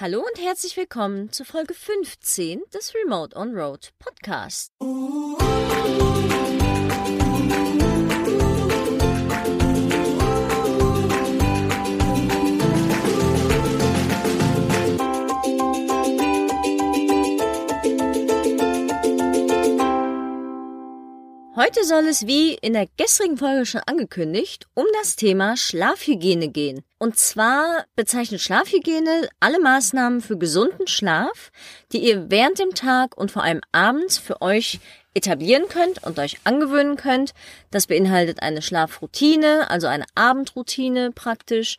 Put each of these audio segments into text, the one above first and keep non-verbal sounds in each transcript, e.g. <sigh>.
Hallo und herzlich willkommen zu Folge 15 des Remote on Road Podcast. Heute soll es, wie in der gestrigen Folge schon angekündigt, um das Thema Schlafhygiene gehen. Und zwar bezeichnet Schlafhygiene alle Maßnahmen für gesunden Schlaf, die ihr während dem Tag und vor allem abends für euch etablieren könnt und euch angewöhnen könnt. Das beinhaltet eine Schlafroutine, also eine Abendroutine praktisch.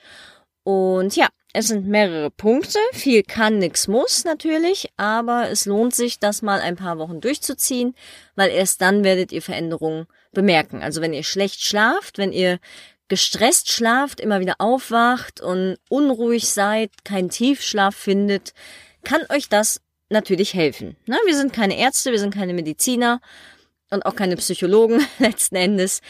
Und ja, es sind mehrere Punkte. Viel kann, nix muss natürlich, aber es lohnt sich, das mal ein paar Wochen durchzuziehen, weil erst dann werdet ihr Veränderungen bemerken. Also wenn ihr schlecht schlaft, wenn ihr gestresst schlaft, immer wieder aufwacht und unruhig seid, keinen Tiefschlaf findet, kann euch das natürlich helfen. Na, wir sind keine Ärzte, wir sind keine Mediziner und auch keine Psychologen <laughs> letzten Endes.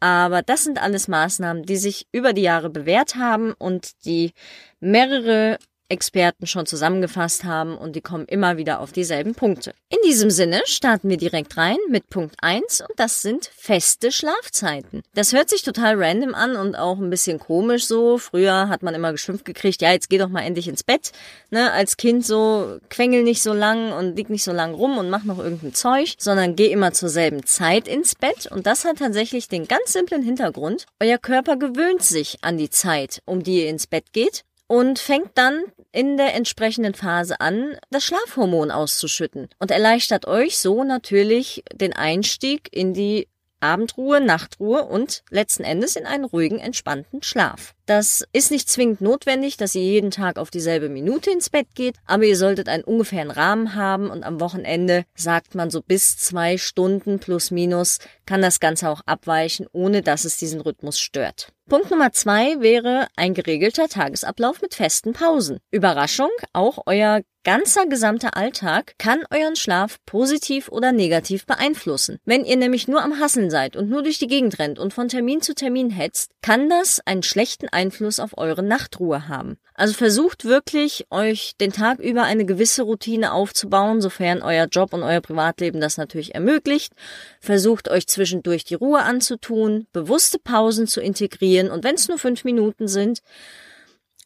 Aber das sind alles Maßnahmen, die sich über die Jahre bewährt haben und die mehrere Experten schon zusammengefasst haben und die kommen immer wieder auf dieselben Punkte. In diesem Sinne starten wir direkt rein mit Punkt 1 und das sind feste Schlafzeiten. Das hört sich total random an und auch ein bisschen komisch so. Früher hat man immer geschimpft gekriegt, ja, jetzt geh doch mal endlich ins Bett. Ne, als Kind so, quengel nicht so lang und lieg nicht so lang rum und mach noch irgendein Zeug, sondern geh immer zur selben Zeit ins Bett und das hat tatsächlich den ganz simplen Hintergrund. Euer Körper gewöhnt sich an die Zeit, um die ihr ins Bett geht und fängt dann in der entsprechenden Phase an, das Schlafhormon auszuschütten und erleichtert euch so natürlich den Einstieg in die Abendruhe, Nachtruhe und letzten Endes in einen ruhigen, entspannten Schlaf. Das ist nicht zwingend notwendig, dass ihr jeden Tag auf dieselbe Minute ins Bett geht, aber ihr solltet einen ungefähren Rahmen haben und am Wochenende sagt man so bis zwei Stunden plus minus kann das Ganze auch abweichen, ohne dass es diesen Rhythmus stört. Punkt Nummer zwei wäre ein geregelter Tagesablauf mit festen Pausen. Überraschung, auch euer ganzer gesamter Alltag kann euren Schlaf positiv oder negativ beeinflussen. Wenn ihr nämlich nur am Hasseln seid und nur durch die Gegend rennt und von Termin zu Termin hetzt, kann das einen schlechten Einfluss auf eure Nachtruhe haben. Also versucht wirklich, euch den Tag über eine gewisse Routine aufzubauen, sofern euer Job und euer Privatleben das natürlich ermöglicht. Versucht euch zwischendurch die Ruhe anzutun, bewusste Pausen zu integrieren, und wenn es nur fünf Minuten sind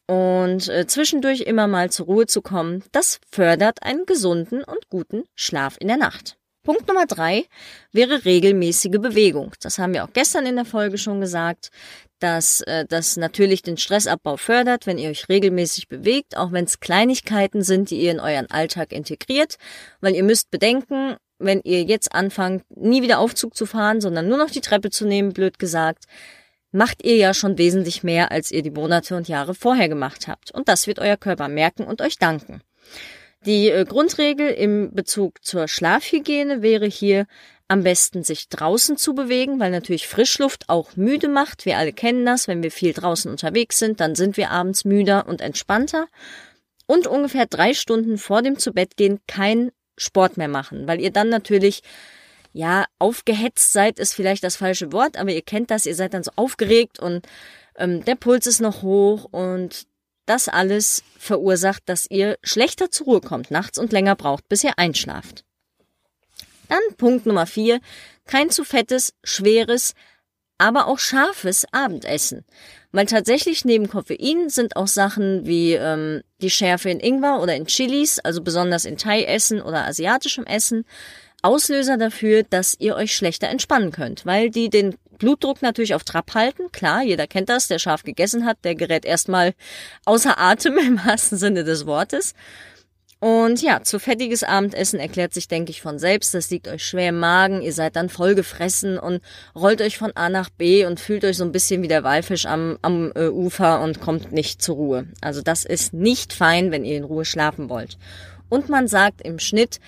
und äh, zwischendurch immer mal zur Ruhe zu kommen, das fördert einen gesunden und guten Schlaf in der Nacht. Punkt Nummer drei wäre regelmäßige Bewegung. Das haben wir auch gestern in der Folge schon gesagt, dass äh, das natürlich den Stressabbau fördert, wenn ihr euch regelmäßig bewegt, auch wenn es Kleinigkeiten sind, die ihr in euren Alltag integriert, weil ihr müsst bedenken, wenn ihr jetzt anfangt, nie wieder Aufzug zu fahren, sondern nur noch die Treppe zu nehmen, blöd gesagt, macht ihr ja schon wesentlich mehr, als ihr die Monate und Jahre vorher gemacht habt. Und das wird euer Körper merken und euch danken. Die äh, Grundregel im Bezug zur Schlafhygiene wäre hier am besten sich draußen zu bewegen, weil natürlich Frischluft auch müde macht. Wir alle kennen das. Wenn wir viel draußen unterwegs sind, dann sind wir abends müder und entspannter. Und ungefähr drei Stunden vor dem Zubettgehen kein Sport mehr machen, weil ihr dann natürlich ja, aufgehetzt seid, ist vielleicht das falsche Wort, aber ihr kennt das, ihr seid dann so aufgeregt und ähm, der Puls ist noch hoch und das alles verursacht, dass ihr schlechter zur Ruhe kommt nachts und länger braucht, bis ihr einschlaft. Dann Punkt Nummer vier, kein zu fettes, schweres, aber auch scharfes Abendessen. Weil tatsächlich neben Koffein sind auch Sachen wie ähm, die Schärfe in Ingwer oder in Chilis, also besonders in Thai-Essen oder asiatischem Essen, Auslöser dafür, dass ihr euch schlechter entspannen könnt, weil die den Blutdruck natürlich auf Trab halten. Klar, jeder kennt das, der scharf gegessen hat, der gerät erstmal außer Atem <laughs> im wahrsten Sinne des Wortes. Und ja, zu fettiges Abendessen erklärt sich, denke ich, von selbst. Das liegt euch schwer im Magen. Ihr seid dann voll gefressen und rollt euch von A nach B und fühlt euch so ein bisschen wie der Walfisch am, am äh, Ufer und kommt nicht zur Ruhe. Also das ist nicht fein, wenn ihr in Ruhe schlafen wollt. Und man sagt im Schnitt,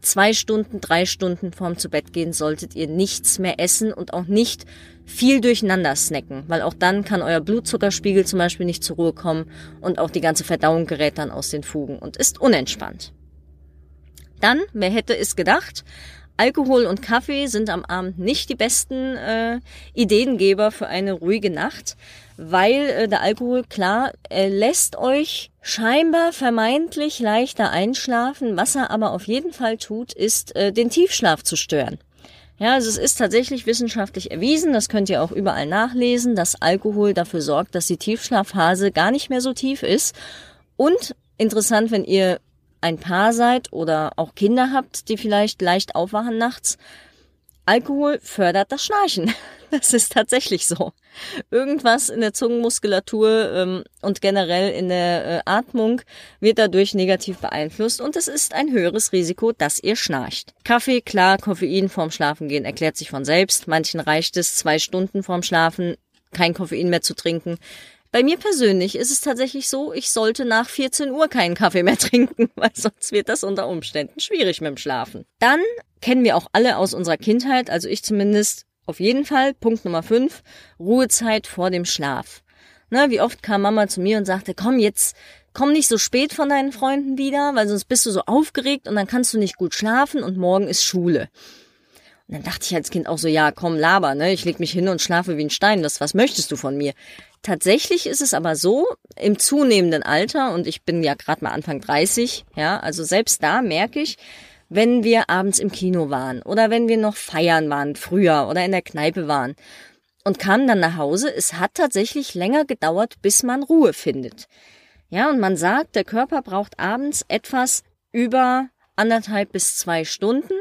zwei Stunden, drei Stunden vorm zu Bett gehen solltet ihr nichts mehr essen und auch nicht viel durcheinander snacken, weil auch dann kann euer Blutzuckerspiegel zum Beispiel nicht zur Ruhe kommen und auch die ganze Verdauung gerät dann aus den Fugen und ist unentspannt. Dann, wer hätte es gedacht, Alkohol und Kaffee sind am Abend nicht die besten äh, Ideengeber für eine ruhige Nacht, weil äh, der Alkohol, klar, er lässt euch scheinbar vermeintlich leichter einschlafen. Was er aber auf jeden Fall tut, ist, äh, den Tiefschlaf zu stören. Ja, also es ist tatsächlich wissenschaftlich erwiesen, das könnt ihr auch überall nachlesen, dass Alkohol dafür sorgt, dass die Tiefschlafphase gar nicht mehr so tief ist. Und interessant, wenn ihr ein Paar seid oder auch Kinder habt, die vielleicht leicht aufwachen nachts, Alkohol fördert das Schnarchen. <laughs> <laughs> Das ist tatsächlich so. Irgendwas in der Zungenmuskulatur ähm, und generell in der äh, Atmung wird dadurch negativ beeinflusst und es ist ein höheres Risiko, dass ihr schnarcht. Kaffee, klar, Koffein vorm Schlafengehen erklärt sich von selbst. Manchen reicht es, zwei Stunden vorm Schlafen kein Koffein mehr zu trinken. Bei mir persönlich ist es tatsächlich so, ich sollte nach 14 Uhr keinen Kaffee mehr <laughs> trinken, weil sonst wird das unter Umständen schwierig mit dem Schlafen. Dann kennen wir auch alle aus unserer Kindheit, also ich zumindest auf jeden Fall. Punkt Nummer 5, Ruhezeit vor dem Schlaf. Na, wie oft kam Mama zu mir und sagte, komm jetzt, komm nicht so spät von deinen Freunden wieder, weil sonst bist du so aufgeregt und dann kannst du nicht gut schlafen und morgen ist Schule. Und dann dachte ich als Kind auch so, ja, komm, laber, ne? Ich leg mich hin und schlafe wie ein Stein. Das, was möchtest du von mir? Tatsächlich ist es aber so, im zunehmenden Alter, und ich bin ja gerade mal Anfang 30, ja, also selbst da merke ich, wenn wir abends im Kino waren oder wenn wir noch feiern waren, früher oder in der Kneipe waren und kamen dann nach Hause, es hat tatsächlich länger gedauert, bis man Ruhe findet. Ja, und man sagt, der Körper braucht abends etwas über anderthalb bis zwei Stunden,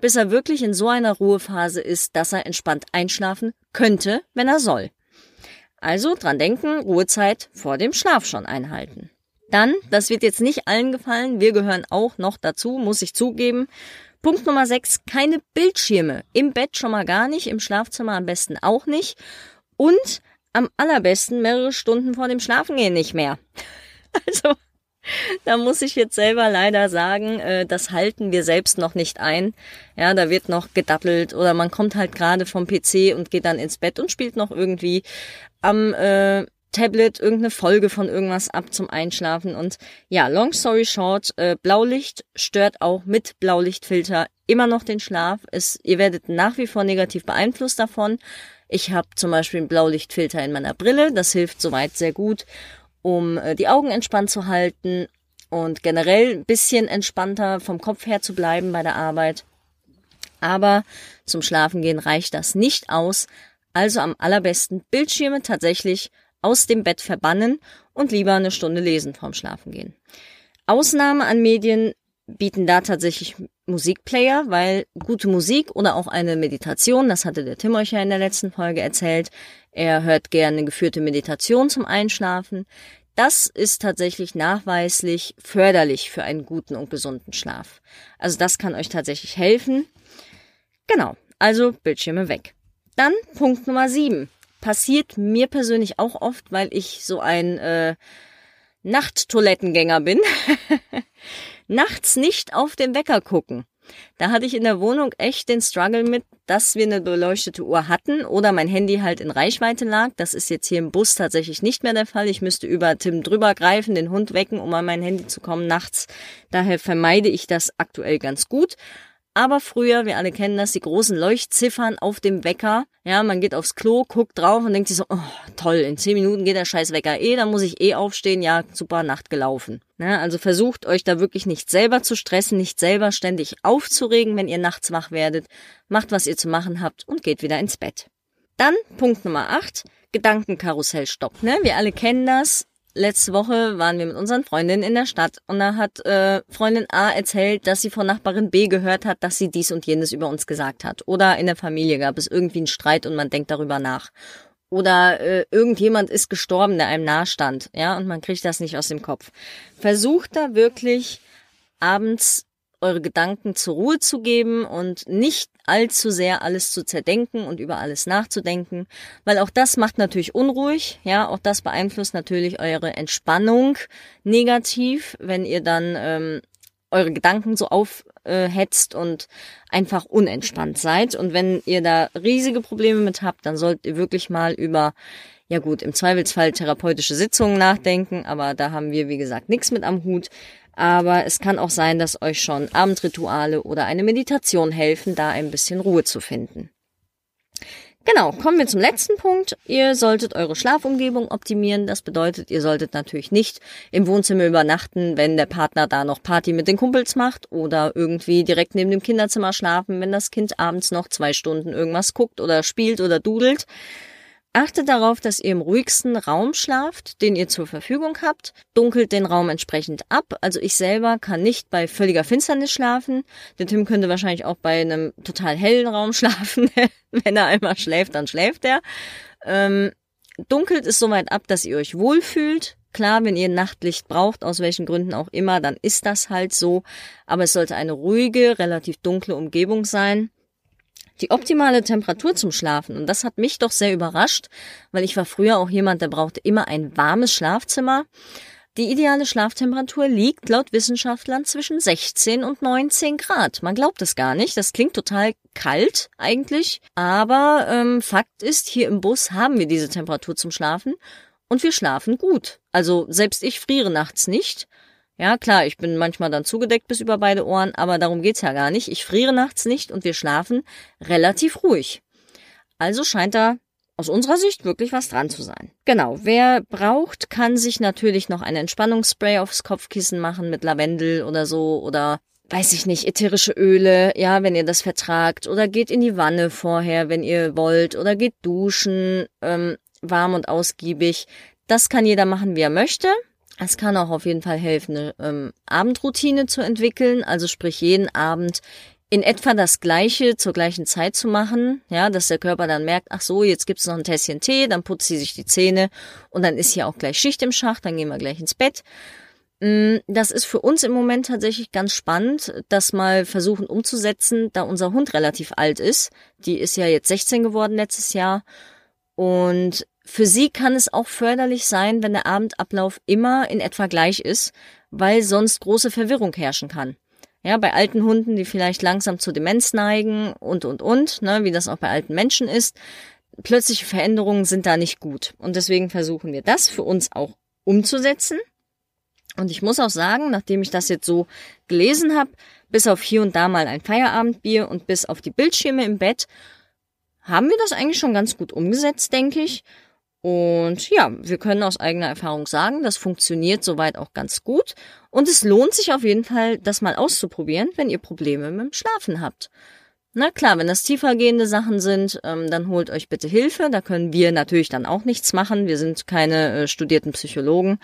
bis er wirklich in so einer Ruhephase ist, dass er entspannt einschlafen könnte, wenn er soll. Also dran denken, Ruhezeit vor dem Schlaf schon einhalten. Dann, das wird jetzt nicht allen gefallen, wir gehören auch noch dazu, muss ich zugeben. Punkt Nummer 6, keine Bildschirme. Im Bett schon mal gar nicht, im Schlafzimmer am besten auch nicht. Und am allerbesten mehrere Stunden vor dem Schlafengehen nicht mehr. <laughs> Also, da muss ich jetzt selber leider sagen, äh, das halten wir selbst noch nicht ein. Ja, da wird noch gedattelt oder man kommt halt gerade vom PC und geht dann ins Bett und spielt noch irgendwie am äh, Tablet irgendeine Folge von irgendwas ab zum Einschlafen. Und ja, long story short, äh, Blaulicht stört auch mit Blaulichtfilter immer noch den Schlaf. Es, ihr werdet nach wie vor negativ beeinflusst davon. Ich habe zum Beispiel einen Blaulichtfilter in meiner Brille. Das hilft soweit sehr gut, um äh, die Augen entspannt zu halten und generell ein bisschen entspannter vom Kopf her zu bleiben bei der Arbeit. Aber zum Schlafengehen reicht das nicht aus. Also am allerbesten Bildschirme tatsächlich aus dem Bett verbannen und lieber eine Stunde lesen vorm Schlafengehen. Ausnahme an Medien bieten da tatsächlich Musikplayer, weil gute Musik oder auch eine Meditation, das hatte der Tim euch ja in der letzten Folge erzählt, er hört gerne geführte Meditation zum Einschlafen. Das ist tatsächlich nachweislich förderlich für einen guten und gesunden Schlaf. Also das kann euch tatsächlich helfen. Genau, also Bildschirme weg. Dann Punkt Nummer sieben. Passiert mir persönlich auch oft, weil ich so ein äh, Nachttoilettengänger bin. <laughs> Nachts nicht auf den Wecker gucken. Da hatte ich in der Wohnung echt den Struggle mit, dass wir eine beleuchtete Uhr hatten oder mein Handy halt in Reichweite lag. Das ist jetzt hier im Bus tatsächlich nicht mehr der Fall. Ich müsste über Tim drüber greifen, den Hund wecken, um an mein Handy zu kommen nachts. Daher vermeide ich das aktuell ganz gut. Aber früher, wir alle kennen das, die großen Leuchtziffern auf dem Wecker. Ja, man geht aufs Klo, guckt drauf und denkt sich so, oh, toll, in zehn Minuten geht der scheiß Wecker eh, dann muss ich eh aufstehen. Ja, super, Nacht gelaufen. Ja, also versucht euch da wirklich nicht selber zu stressen, nicht selber ständig aufzuregen, wenn ihr nachts wach werdet. Macht, was ihr zu machen habt und geht wieder ins Bett. Dann Punkt Nummer 8, Gedankenkarussell stopp. Ne? Wir alle kennen das letzte Woche waren wir mit unseren Freundinnen in der Stadt und da hat äh, Freundin A erzählt, dass sie von Nachbarin B gehört hat, dass sie dies und jenes über uns gesagt hat. Oder in der Familie gab es irgendwie einen Streit und man denkt darüber nach. Oder äh, irgendjemand ist gestorben, der einem nahstand, ja, und man kriegt das nicht aus dem Kopf. Versucht da wirklich abends eure Gedanken zur Ruhe zu geben und nicht allzu sehr alles zu zerdenken und über alles nachzudenken, weil auch das macht natürlich unruhig, ja, auch das beeinflusst natürlich eure Entspannung negativ, wenn ihr dann ähm, eure Gedanken so aufhetzt und einfach unentspannt seid. Und wenn ihr da riesige Probleme mit habt, dann solltet ihr wirklich mal über ja gut, im Zweifelsfall therapeutische Sitzungen nachdenken, aber da haben wir, wie gesagt, nichts mit am Hut. Aber es kann auch sein, dass euch schon Abendrituale oder eine Meditation helfen, da ein bisschen Ruhe zu finden. Genau, kommen wir zum letzten Punkt. Ihr solltet eure Schlafumgebung optimieren. Das bedeutet, ihr solltet natürlich nicht im Wohnzimmer übernachten, wenn der Partner da noch Party mit den Kumpels macht oder irgendwie direkt neben dem Kinderzimmer schlafen, wenn das Kind abends noch zwei Stunden irgendwas guckt oder spielt oder dudelt. Achtet darauf, dass ihr im ruhigsten Raum schlaft, den ihr zur Verfügung habt. Dunkelt den Raum entsprechend ab. Also ich selber kann nicht bei völliger Finsternis schlafen. Der Tim könnte wahrscheinlich auch bei einem total hellen Raum <laughs> schlafen. Wenn er einmal schläft, dann schläft er. Ähm, dunkelt es soweit ab, dass ihr euch wohlfühlt. Klar, wenn ihr Nachtlicht braucht, aus welchen Gründen auch immer, dann ist das halt so. Aber es sollte eine ruhige, relativ dunkle Umgebung sein die optimale Temperatur zum Schlafen. Und das hat mich doch sehr überrascht, weil ich war früher auch jemand, der brauchte immer ein warmes Schlafzimmer. Die ideale Schlaftemperatur liegt laut Wissenschaftlern zwischen 16 und 19 Grad. Man glaubt es gar nicht. Das klingt total kalt eigentlich. Aber ähm, Fakt ist, hier im Bus haben wir diese Temperatur zum Schlafen und wir schlafen gut. Also selbst ich friere nachts nicht. Ja, klar, ich bin manchmal dann zugedeckt bis über beide Ohren, aber darum geht's ja gar nicht. Ich friere nachts nicht und wir schlafen relativ ruhig. Also scheint da aus unserer Sicht wirklich was dran zu sein. Genau, wer braucht, kann sich natürlich noch ein Entspannungsspray aufs Kopfkissen machen mit Lavendel oder so oder weiß ich nicht, ätherische Öle, ja, wenn ihr das vertragt oder geht in die Wanne vorher, wenn ihr wollt oder geht duschen, ähm, warm und ausgiebig. Das kann jeder machen, wie er möchte. Es kann auch auf jeden Fall helfen, eine ähm, Abendroutine zu entwickeln, also sprich jeden Abend in etwa das Gleiche zur gleichen Zeit zu machen, ja, dass der Körper dann merkt, ach so, jetzt gibt's noch ein Tässchen Tee, dann putzt sie sich die Zähne und dann ist hier auch gleich Schicht im Schacht, dann gehen wir gleich ins Bett. Mm, das ist für uns im Moment tatsächlich ganz spannend, das mal versuchen umzusetzen, da unser Hund relativ alt ist. Die ist ja jetzt 16 geworden letztes Jahr und für sie kann es auch förderlich sein, wenn der Abendablauf immer in etwa gleich ist, weil sonst große Verwirrung herrschen kann. Ja, bei alten Hunden, die vielleicht langsam zur Demenz neigen und, und, und, ne, wie das auch bei alten Menschen ist. Plötzliche Veränderungen sind da nicht gut. Und deswegen versuchen wir das für uns auch umzusetzen. Und ich muss auch sagen, nachdem ich das jetzt so gelesen habe, bis auf hier und da mal ein Feierabendbier und bis auf die Bildschirme im Bett, haben wir das eigentlich schon ganz gut umgesetzt, denke ich. Und ja, wir können aus eigener Erfahrung sagen, das funktioniert soweit auch ganz gut. Und es lohnt sich auf jeden Fall, das mal auszuprobieren, wenn ihr Probleme mit dem Schlafen habt. Na klar, wenn das tiefergehende Sachen sind, ähm, dann holt euch bitte Hilfe. Da können wir natürlich dann auch nichts machen. Wir sind keine äh, studierten Psychologen.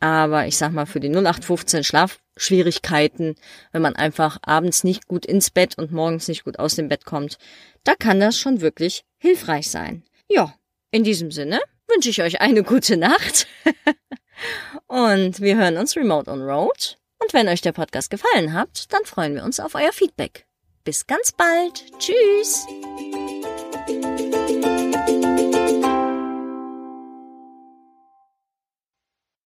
Aber ich sag mal, für die 0815 Schlafschwierigkeiten, wenn man einfach abends nicht gut ins Bett und morgens nicht gut aus dem Bett kommt, da kann das schon wirklich hilfreich sein. Ja, in diesem Sinne wünsche ich euch eine gute Nacht. <laughs> und wir hören uns remote on road. Und wenn euch der Podcast gefallen hat, dann freuen wir uns auf euer Feedback. Bis ganz bald. Tschüss.